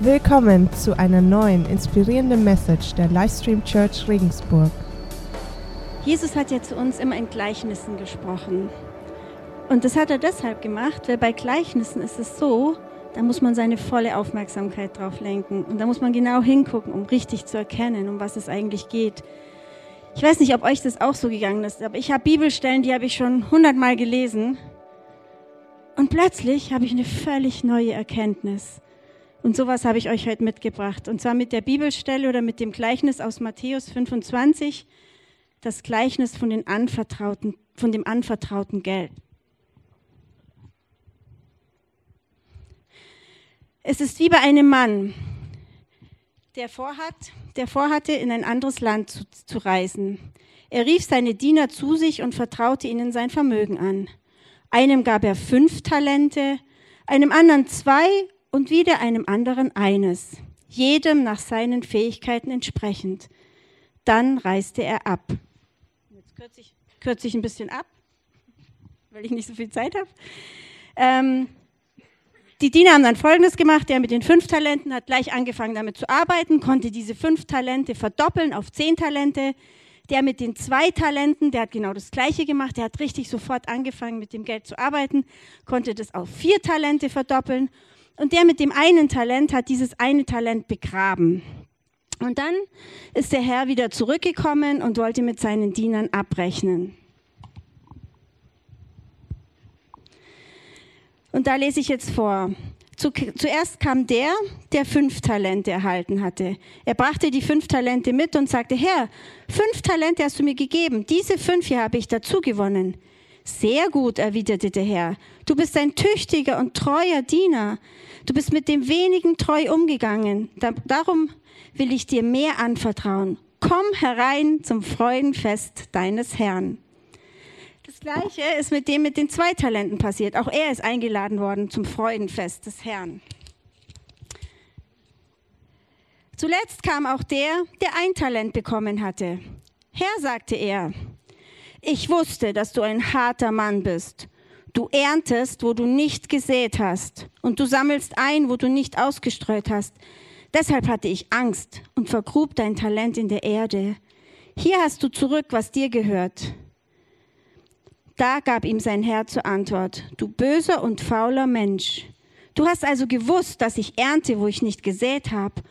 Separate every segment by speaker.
Speaker 1: Willkommen zu einer neuen inspirierenden Message der Livestream Church Regensburg.
Speaker 2: Jesus hat ja zu uns immer in Gleichnissen gesprochen. Und das hat er deshalb gemacht, weil bei Gleichnissen ist es so, da muss man seine volle Aufmerksamkeit drauf lenken. Und da muss man genau hingucken, um richtig zu erkennen, um was es eigentlich geht. Ich weiß nicht, ob euch das auch so gegangen ist, aber ich habe Bibelstellen, die habe ich schon hundertmal gelesen. Und plötzlich habe ich eine völlig neue Erkenntnis. Und sowas habe ich euch heute mitgebracht. Und zwar mit der Bibelstelle oder mit dem Gleichnis aus Matthäus 25, das Gleichnis von, den anvertrauten, von dem anvertrauten Geld. Es ist wie bei einem Mann, der vorhat, der vorhatte, in ein anderes Land zu, zu reisen. Er rief seine Diener zu sich und vertraute ihnen sein Vermögen an. Einem gab er fünf Talente, einem anderen zwei und wieder einem anderen eines, jedem nach seinen Fähigkeiten entsprechend. Dann reiste er ab. Jetzt kürze ich, kürze ich ein bisschen ab, weil ich nicht so viel Zeit habe. Ähm, die Diener haben dann Folgendes gemacht. Der mit den fünf Talenten hat gleich angefangen damit zu arbeiten, konnte diese fünf Talente verdoppeln auf zehn Talente. Der mit den zwei Talenten, der hat genau das Gleiche gemacht. Der hat richtig sofort angefangen, mit dem Geld zu arbeiten, konnte das auf vier Talente verdoppeln. Und der mit dem einen Talent hat dieses eine Talent begraben. Und dann ist der Herr wieder zurückgekommen und wollte mit seinen Dienern abrechnen. Und da lese ich jetzt vor. Zuerst kam der, der fünf Talente erhalten hatte. Er brachte die fünf Talente mit und sagte, Herr, fünf Talente hast du mir gegeben, diese fünf hier habe ich dazu gewonnen. Sehr gut, erwiderte der Herr. Du bist ein tüchtiger und treuer Diener. Du bist mit dem wenigen treu umgegangen. darum will ich dir mehr anvertrauen. Komm herein zum Freudenfest deines Herrn. Das gleiche ist mit dem mit den zwei Talenten passiert. Auch er ist eingeladen worden zum Freudenfest des Herrn. Zuletzt kam auch der, der ein Talent bekommen hatte. Herr, sagte er, ich wusste, dass du ein harter Mann bist. Du erntest, wo du nicht gesät hast, und du sammelst ein, wo du nicht ausgestreut hast. Deshalb hatte ich Angst und vergrub dein Talent in der Erde. Hier hast du zurück, was dir gehört. Da gab ihm sein Herr zur Antwort, du böser und fauler Mensch. Du hast also gewusst, dass ich ernte, wo ich nicht gesät habe,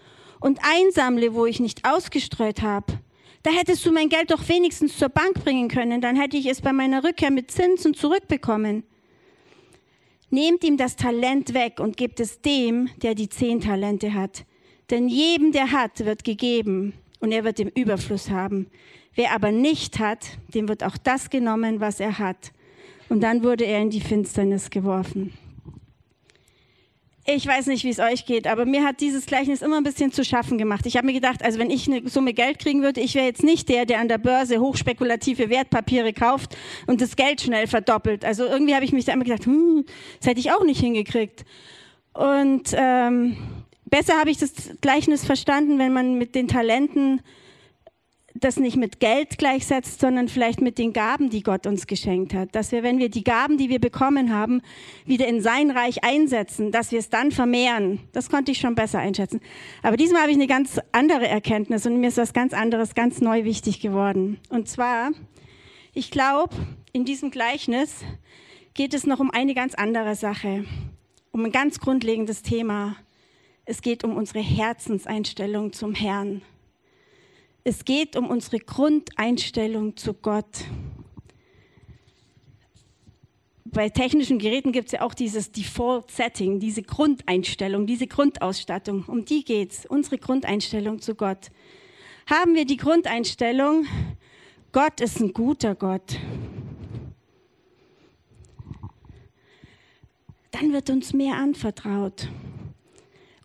Speaker 2: und einsammle, wo ich nicht ausgestreut habe. Da hättest du mein Geld doch wenigstens zur Bank bringen können, dann hätte ich es bei meiner Rückkehr mit Zinsen zurückbekommen. Nehmt ihm das Talent weg und gebt es dem, der die zehn Talente hat. Denn jedem, der hat, wird gegeben und er wird im Überfluss haben. Wer aber nicht hat, dem wird auch das genommen, was er hat. Und dann wurde er in die Finsternis geworfen. Ich weiß nicht, wie es euch geht, aber mir hat dieses Gleichnis immer ein bisschen zu schaffen gemacht. Ich habe mir gedacht, also wenn ich eine Summe Geld kriegen würde, ich wäre jetzt nicht der, der an der Börse hochspekulative Wertpapiere kauft und das Geld schnell verdoppelt. Also irgendwie habe ich mich da immer gedacht, hm, das hätte ich auch nicht hingekriegt. Und ähm, besser habe ich das Gleichnis verstanden, wenn man mit den Talenten das nicht mit Geld gleichsetzt, sondern vielleicht mit den Gaben, die Gott uns geschenkt hat. Dass wir, wenn wir die Gaben, die wir bekommen haben, wieder in sein Reich einsetzen, dass wir es dann vermehren. Das konnte ich schon besser einschätzen. Aber diesmal habe ich eine ganz andere Erkenntnis und mir ist was ganz anderes, ganz neu wichtig geworden. Und zwar, ich glaube, in diesem Gleichnis geht es noch um eine ganz andere Sache, um ein ganz grundlegendes Thema. Es geht um unsere Herzenseinstellung zum Herrn. Es geht um unsere Grundeinstellung zu Gott. Bei technischen Geräten gibt es ja auch dieses Default Setting, diese Grundeinstellung, diese Grundausstattung. Um die geht es, unsere Grundeinstellung zu Gott. Haben wir die Grundeinstellung, Gott ist ein guter Gott, dann wird uns mehr anvertraut.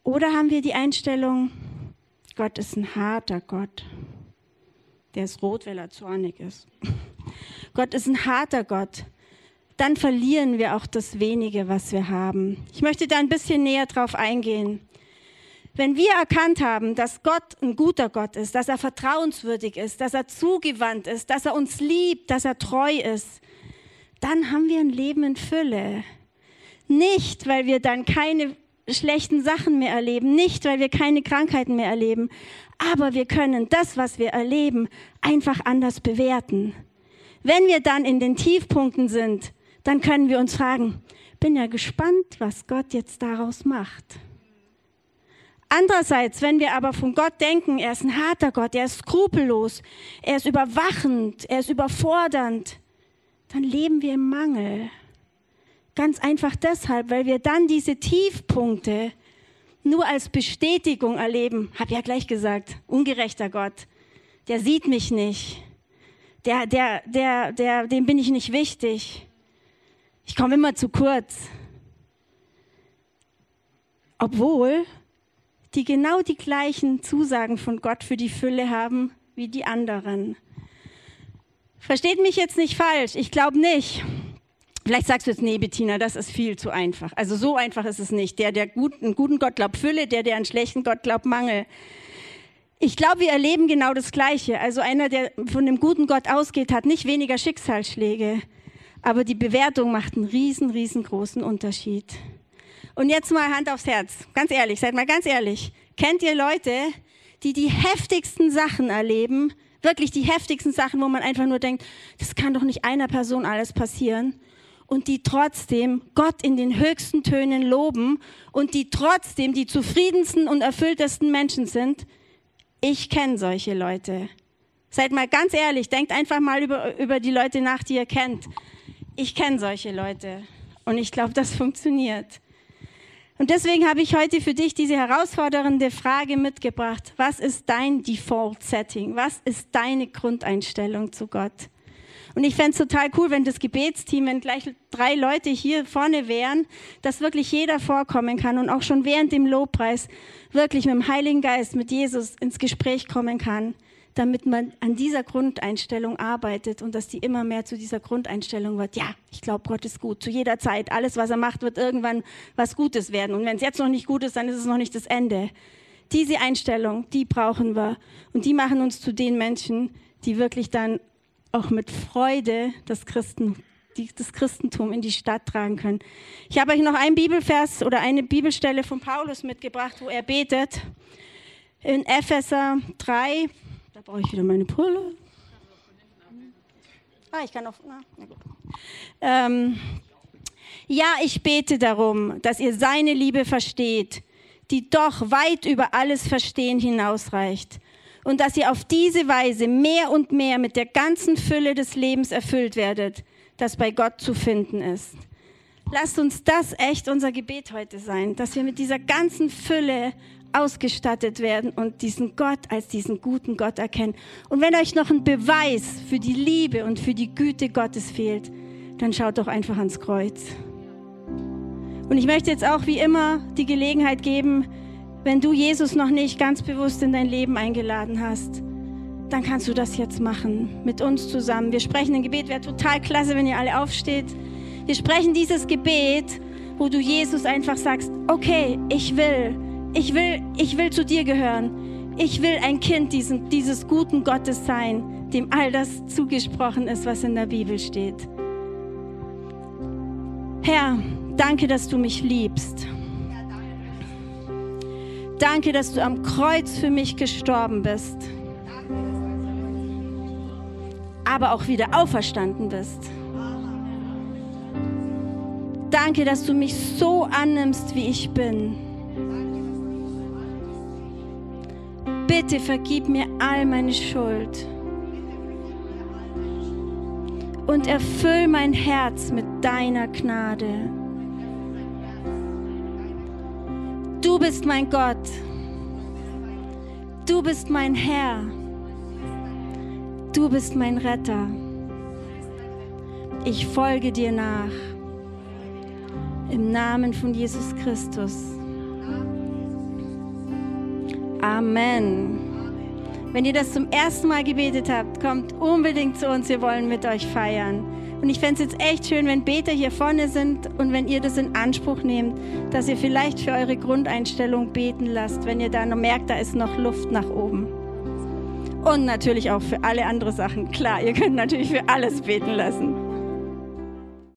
Speaker 2: Oder haben wir die Einstellung, Gott ist ein harter Gott. Der ist rot, weil er zornig ist. Gott ist ein harter Gott. Dann verlieren wir auch das wenige, was wir haben. Ich möchte da ein bisschen näher drauf eingehen. Wenn wir erkannt haben, dass Gott ein guter Gott ist, dass er vertrauenswürdig ist, dass er zugewandt ist, dass er uns liebt, dass er treu ist, dann haben wir ein Leben in Fülle. Nicht, weil wir dann keine schlechten Sachen mehr erleben, nicht weil wir keine Krankheiten mehr erleben, aber wir können das, was wir erleben, einfach anders bewerten. Wenn wir dann in den Tiefpunkten sind, dann können wir uns fragen, bin ja gespannt, was Gott jetzt daraus macht. Andererseits, wenn wir aber von Gott denken, er ist ein harter Gott, er ist skrupellos, er ist überwachend, er ist überfordernd, dann leben wir im Mangel. Ganz einfach deshalb, weil wir dann diese Tiefpunkte nur als Bestätigung erleben. Hab ja gleich gesagt, ungerechter Gott, der sieht mich nicht, der, der, der, der, dem bin ich nicht wichtig. Ich komme immer zu kurz. Obwohl die genau die gleichen Zusagen von Gott für die Fülle haben wie die anderen. Versteht mich jetzt nicht falsch, ich glaube nicht. Vielleicht sagst du jetzt, nee, Bettina, das ist viel zu einfach. Also so einfach ist es nicht. Der, der gut, einen guten Gott glaubt Fülle, der, der einen schlechten Gott glaubt Mangel. Ich glaube, wir erleben genau das Gleiche. Also einer, der von dem guten Gott ausgeht, hat nicht weniger Schicksalsschläge. Aber die Bewertung macht einen riesen, riesengroßen Unterschied. Und jetzt mal Hand aufs Herz. Ganz ehrlich, seid mal ganz ehrlich. Kennt ihr Leute, die die heftigsten Sachen erleben? Wirklich die heftigsten Sachen, wo man einfach nur denkt, das kann doch nicht einer Person alles passieren. Und die trotzdem Gott in den höchsten Tönen loben und die trotzdem die zufriedensten und erfülltesten Menschen sind. Ich kenne solche Leute. Seid mal ganz ehrlich, denkt einfach mal über, über die Leute nach, die ihr kennt. Ich kenne solche Leute und ich glaube, das funktioniert. Und deswegen habe ich heute für dich diese herausfordernde Frage mitgebracht. Was ist dein Default Setting? Was ist deine Grundeinstellung zu Gott? Und ich fände es total cool, wenn das Gebetsteam, wenn gleich drei Leute hier vorne wären, dass wirklich jeder vorkommen kann und auch schon während dem Lobpreis wirklich mit dem Heiligen Geist, mit Jesus ins Gespräch kommen kann damit man an dieser Grundeinstellung arbeitet und dass die immer mehr zu dieser Grundeinstellung wird. Ja, ich glaube, Gott ist gut. Zu jeder Zeit. Alles, was er macht, wird irgendwann was Gutes werden. Und wenn es jetzt noch nicht gut ist, dann ist es noch nicht das Ende. Diese Einstellung, die brauchen wir. Und die machen uns zu den Menschen, die wirklich dann auch mit Freude das, Christen, das Christentum in die Stadt tragen können. Ich habe euch noch einen Bibelvers oder eine Bibelstelle von Paulus mitgebracht, wo er betet. In Epheser 3, da brauche ich wieder meine Brille. Ah, ich kann auf. Na, na gut. Ähm, ja, ich bete darum, dass ihr seine Liebe versteht, die doch weit über alles Verstehen hinausreicht. Und dass ihr auf diese Weise mehr und mehr mit der ganzen Fülle des Lebens erfüllt werdet, das bei Gott zu finden ist. Lasst uns das echt unser Gebet heute sein, dass wir mit dieser ganzen Fülle ausgestattet werden und diesen Gott als diesen guten Gott erkennen. Und wenn euch noch ein Beweis für die Liebe und für die Güte Gottes fehlt, dann schaut doch einfach ans Kreuz. Und ich möchte jetzt auch wie immer die Gelegenheit geben, wenn du Jesus noch nicht ganz bewusst in dein Leben eingeladen hast, dann kannst du das jetzt machen mit uns zusammen. Wir sprechen ein Gebet, wäre total klasse, wenn ihr alle aufsteht. Wir sprechen dieses Gebet, wo du Jesus einfach sagst, okay, ich will, ich will, ich will zu dir gehören. Ich will ein Kind diesen, dieses guten Gottes sein, dem all das zugesprochen ist, was in der Bibel steht. Herr, danke, dass du mich liebst. Danke, dass du am Kreuz für mich gestorben bist, aber auch wieder auferstanden bist. Danke, dass du mich so annimmst, wie ich bin. Bitte vergib mir all meine Schuld und erfüll mein Herz mit deiner Gnade. Du bist mein Gott. Du bist mein Herr. Du bist mein Retter. Ich folge dir nach. Im Namen von Jesus Christus. Amen. Wenn ihr das zum ersten Mal gebetet habt, kommt unbedingt zu uns. Wir wollen mit euch feiern. Und ich fände es jetzt echt schön, wenn Beter hier vorne sind und wenn ihr das in Anspruch nehmt, dass ihr vielleicht für eure Grundeinstellung beten lasst, wenn ihr da noch merkt, da ist noch Luft nach oben. Und natürlich auch für alle anderen Sachen. Klar, ihr könnt natürlich für alles beten lassen.